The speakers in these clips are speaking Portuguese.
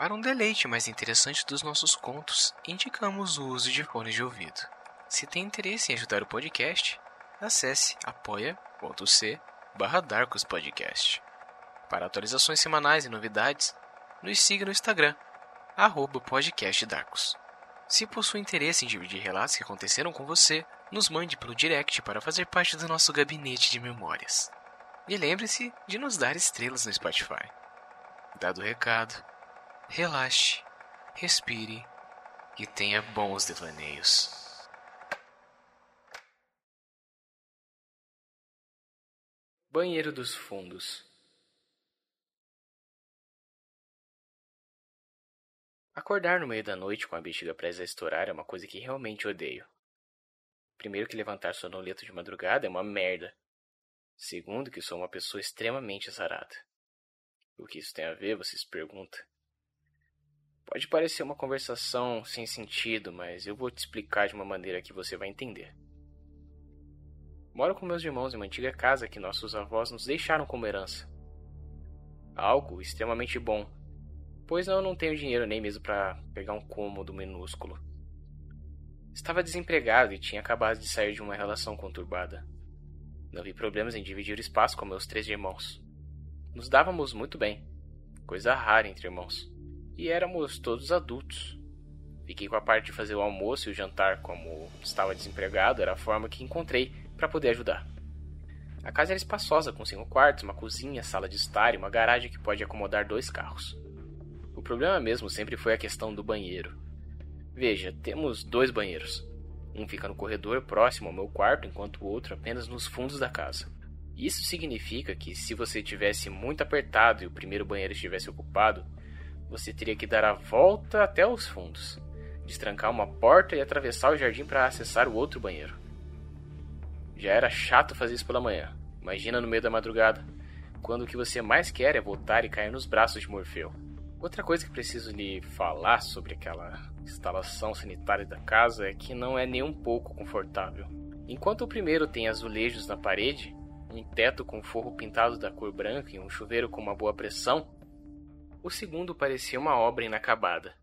Para um deleite mais interessante dos nossos contos, indicamos o uso de fones de ouvido. Se tem interesse em ajudar o podcast, acesse apoia.c barra Podcast. Para atualizações semanais e novidades, nos siga no Instagram, arroba. Se possui interesse em dividir relatos que aconteceram com você, nos mande pelo direct para fazer parte do nosso gabinete de memórias. E lembre-se de nos dar estrelas no Spotify. Dado o recado, relaxe, respire e tenha bons devaneios. Banheiro dos Fundos Acordar no meio da noite com a bexiga presa a estourar é uma coisa que realmente odeio. Primeiro que levantar sonolento de madrugada é uma merda. Segundo que sou uma pessoa extremamente azarada. O que isso tem a ver, você se pergunta? Pode parecer uma conversação sem sentido, mas eu vou te explicar de uma maneira que você vai entender. Moro com meus irmãos em uma antiga casa que nossos avós nos deixaram como herança. Algo extremamente bom, pois eu não tenho dinheiro nem mesmo para pegar um cômodo minúsculo. Estava desempregado e tinha acabado de sair de uma relação conturbada. Não vi problemas em dividir o espaço com meus três irmãos. Nos dávamos muito bem, coisa rara entre irmãos e éramos todos adultos. Fiquei com a parte de fazer o almoço e o jantar, como estava desempregado, era a forma que encontrei para poder ajudar. A casa era espaçosa, com cinco quartos, uma cozinha, sala de estar e uma garagem que pode acomodar dois carros. O problema mesmo sempre foi a questão do banheiro. Veja, temos dois banheiros. Um fica no corredor próximo ao meu quarto, enquanto o outro apenas nos fundos da casa. Isso significa que se você tivesse muito apertado e o primeiro banheiro estivesse ocupado, você teria que dar a volta até os fundos, destrancar uma porta e atravessar o jardim para acessar o outro banheiro. Já era chato fazer isso pela manhã. Imagina no meio da madrugada, quando o que você mais quer é voltar e cair nos braços de Morfeu. Outra coisa que preciso lhe falar sobre aquela instalação sanitária da casa é que não é nem um pouco confortável. Enquanto o primeiro tem azulejos na parede, um teto com forro pintado da cor branca e um chuveiro com uma boa pressão, o segundo parecia uma obra inacabada.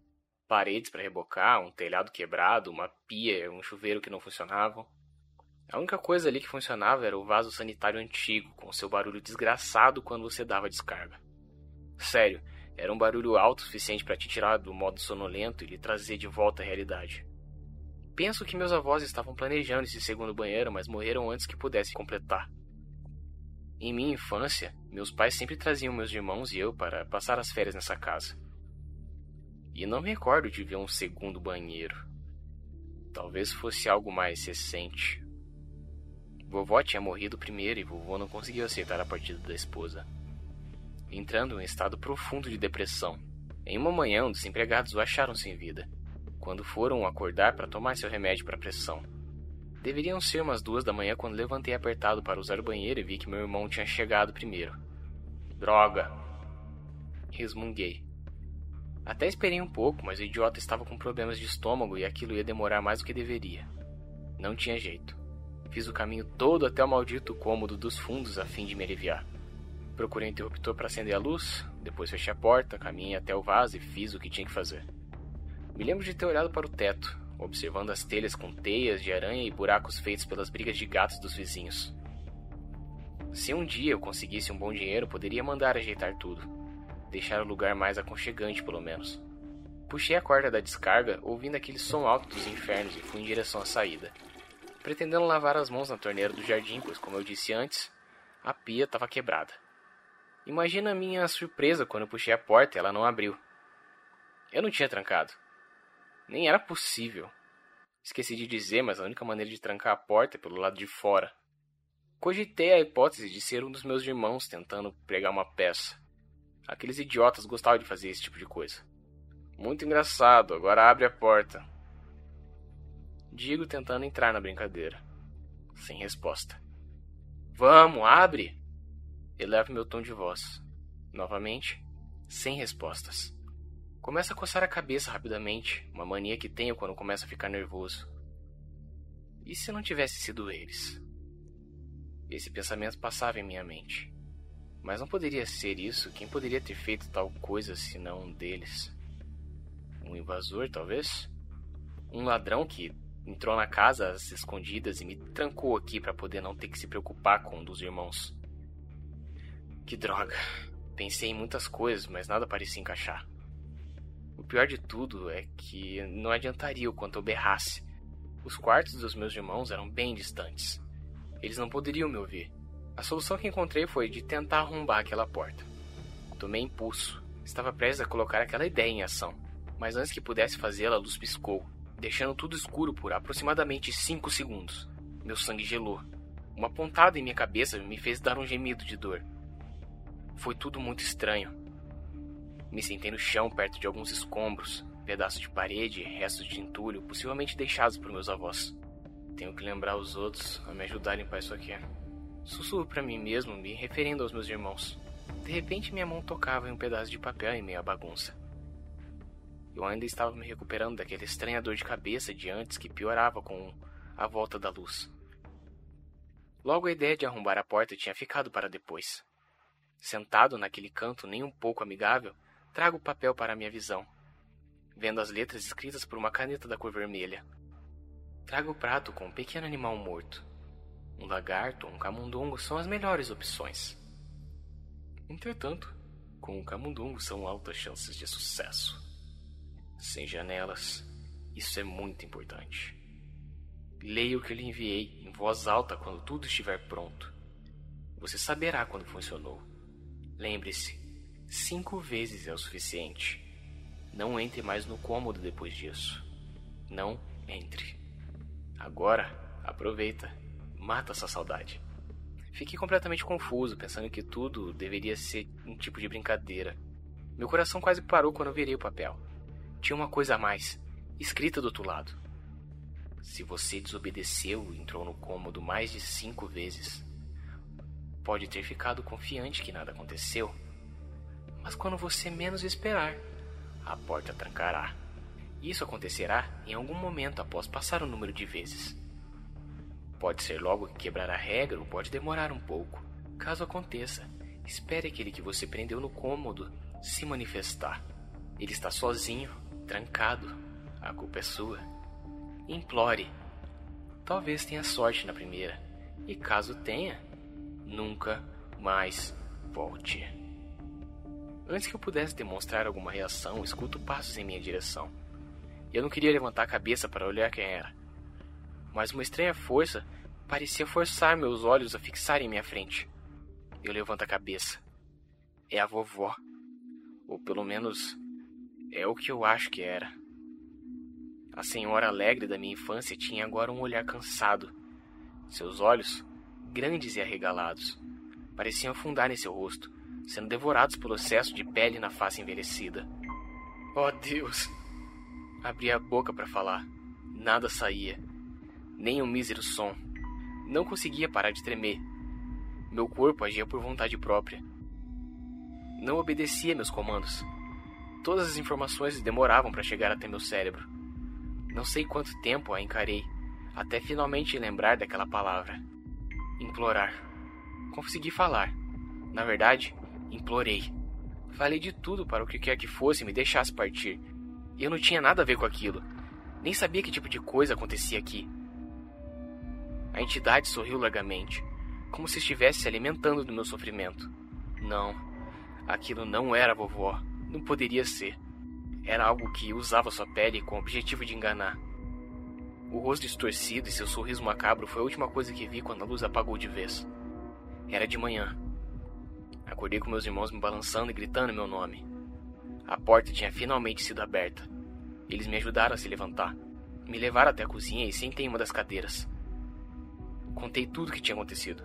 Paredes para rebocar, um telhado quebrado, uma pia, um chuveiro que não funcionavam. A única coisa ali que funcionava era o vaso sanitário antigo, com seu barulho desgraçado quando você dava descarga. Sério, era um barulho alto o suficiente para te tirar do modo sonolento e lhe trazer de volta à realidade. Penso que meus avós estavam planejando esse segundo banheiro, mas morreram antes que pudesse completar. Em minha infância, meus pais sempre traziam meus irmãos e eu para passar as férias nessa casa. E não me recordo de ver um segundo banheiro. Talvez fosse algo mais recente. Vovó tinha morrido primeiro e vovô não conseguiu aceitar a partida da esposa. Entrando em um estado profundo de depressão. Em uma manhã, os empregados o acharam sem vida, quando foram acordar para tomar seu remédio para pressão. Deveriam ser umas duas da manhã quando levantei apertado para usar o banheiro e vi que meu irmão tinha chegado primeiro. Droga! Resmunguei. Até esperei um pouco, mas o idiota estava com problemas de estômago e aquilo ia demorar mais do que deveria. Não tinha jeito. Fiz o caminho todo até o maldito cômodo dos fundos a fim de me aliviar. Procurei o interruptor para acender a luz, depois fechei a porta, caminhei até o vaso e fiz o que tinha que fazer. Me lembro de ter olhado para o teto, observando as telhas com teias de aranha e buracos feitos pelas brigas de gatos dos vizinhos. Se um dia eu conseguisse um bom dinheiro, poderia mandar ajeitar tudo. Deixar o lugar mais aconchegante, pelo menos. Puxei a corda da descarga, ouvindo aquele som alto dos infernos e fui em direção à saída. Pretendendo lavar as mãos na torneira do jardim, pois, como eu disse antes, a pia estava quebrada. Imagina a minha surpresa quando eu puxei a porta e ela não abriu. Eu não tinha trancado. Nem era possível. Esqueci de dizer, mas a única maneira de trancar a porta é pelo lado de fora. Cogitei a hipótese de ser um dos meus irmãos tentando pregar uma peça. Aqueles idiotas gostavam de fazer esse tipo de coisa. Muito engraçado, agora abre a porta. Digo tentando entrar na brincadeira. Sem resposta. Vamos, abre! Elevo meu tom de voz. Novamente, sem respostas. Começa a coçar a cabeça rapidamente, uma mania que tenho quando começo a ficar nervoso. E se não tivesse sido eles? Esse pensamento passava em minha mente. Mas não poderia ser isso. Quem poderia ter feito tal coisa se não um deles? Um invasor, talvez? Um ladrão que entrou na casa às escondidas e me trancou aqui para poder não ter que se preocupar com um dos irmãos. Que droga. Pensei em muitas coisas, mas nada parecia encaixar. O pior de tudo é que não adiantaria o quanto eu berrasse. Os quartos dos meus irmãos eram bem distantes. Eles não poderiam me ouvir. A solução que encontrei foi de tentar arrombar aquela porta. Tomei impulso. Estava prestes a colocar aquela ideia em ação, mas antes que pudesse fazê-la, a luz piscou deixando tudo escuro por aproximadamente 5 segundos. Meu sangue gelou. Uma pontada em minha cabeça me fez dar um gemido de dor. Foi tudo muito estranho. Me sentei no chão perto de alguns escombros, pedaços de parede, restos de entulho, possivelmente deixados por meus avós. Tenho que lembrar os outros a me ajudar a limpar isso aqui. Sussurro para mim mesmo, me referindo aos meus irmãos. De repente, minha mão tocava em um pedaço de papel em meio à bagunça. Eu ainda estava me recuperando daquela estranha dor de cabeça de antes que piorava com a volta da luz. Logo a ideia de arrombar a porta tinha ficado para depois. Sentado naquele canto nem um pouco amigável, trago o papel para a minha visão, vendo as letras escritas por uma caneta da cor vermelha. Trago o prato com um pequeno animal morto. Um lagarto ou um camundongo são as melhores opções. Entretanto, com o camundongo são altas chances de sucesso sem janelas. Isso é muito importante. Leia o que eu lhe enviei em voz alta quando tudo estiver pronto. Você saberá quando funcionou. Lembre-se, cinco vezes é o suficiente. Não entre mais no cômodo depois disso. Não entre. Agora, aproveita. Mata essa saudade. Fiquei completamente confuso, pensando que tudo deveria ser um tipo de brincadeira. Meu coração quase parou quando eu virei o papel tinha uma coisa a mais, escrita do outro lado. Se você desobedeceu e entrou no cômodo mais de cinco vezes, pode ter ficado confiante que nada aconteceu. Mas quando você menos esperar, a porta trancará. Isso acontecerá em algum momento após passar o número de vezes. Pode ser logo que quebrar a regra ou pode demorar um pouco. Caso aconteça, espere aquele que você prendeu no cômodo se manifestar. Ele está sozinho trancado. A culpa é sua. Implore. Talvez tenha sorte na primeira. E caso tenha, nunca mais volte. Antes que eu pudesse demonstrar alguma reação, escuto passos em minha direção. Eu não queria levantar a cabeça para olhar quem era. Mas uma estranha força parecia forçar meus olhos a fixarem em minha frente. Eu levanto a cabeça. É a vovó. Ou pelo menos é o que eu acho que era. A senhora alegre da minha infância tinha agora um olhar cansado. Seus olhos, grandes e arregalados, pareciam afundar em seu rosto, sendo devorados pelo excesso de pele na face envelhecida. Oh Deus! Abri a boca para falar. Nada saía. Nem um mísero som. Não conseguia parar de tremer. Meu corpo agia por vontade própria. Não obedecia meus comandos. Todas as informações demoravam para chegar até meu cérebro. Não sei quanto tempo a encarei, até finalmente lembrar daquela palavra. Implorar. Consegui falar. Na verdade, implorei. Falei de tudo para o que quer que fosse me deixasse partir. Eu não tinha nada a ver com aquilo. Nem sabia que tipo de coisa acontecia aqui. A entidade sorriu largamente, como se estivesse se alimentando do meu sofrimento. Não, aquilo não era vovó. Não poderia ser. Era algo que usava sua pele com o objetivo de enganar. O rosto distorcido e seu sorriso macabro foi a última coisa que vi quando a luz apagou de vez. Era de manhã. Acordei com meus irmãos me balançando e gritando meu nome. A porta tinha finalmente sido aberta. Eles me ajudaram a se levantar. Me levaram até a cozinha e sentei em uma das cadeiras. Contei tudo o que tinha acontecido.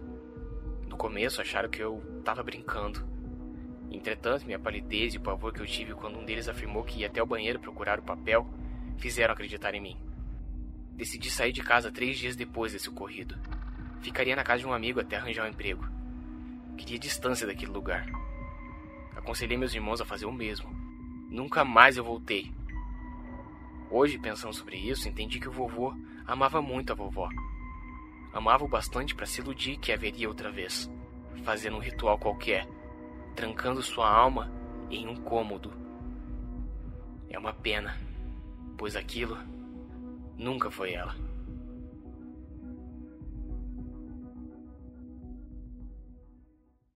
No começo acharam que eu estava brincando, Entretanto, minha palidez e o pavor que eu tive quando um deles afirmou que ia até o banheiro procurar o papel fizeram acreditar em mim. Decidi sair de casa três dias depois desse ocorrido. Ficaria na casa de um amigo até arranjar um emprego. Queria distância daquele lugar. Aconselhei meus irmãos a fazer o mesmo. Nunca mais eu voltei. Hoje, pensando sobre isso, entendi que o vovô amava muito a vovó. Amava o bastante para se iludir que haveria outra vez, fazendo um ritual qualquer trancando sua alma em um cômodo. É uma pena. Pois aquilo nunca foi ela.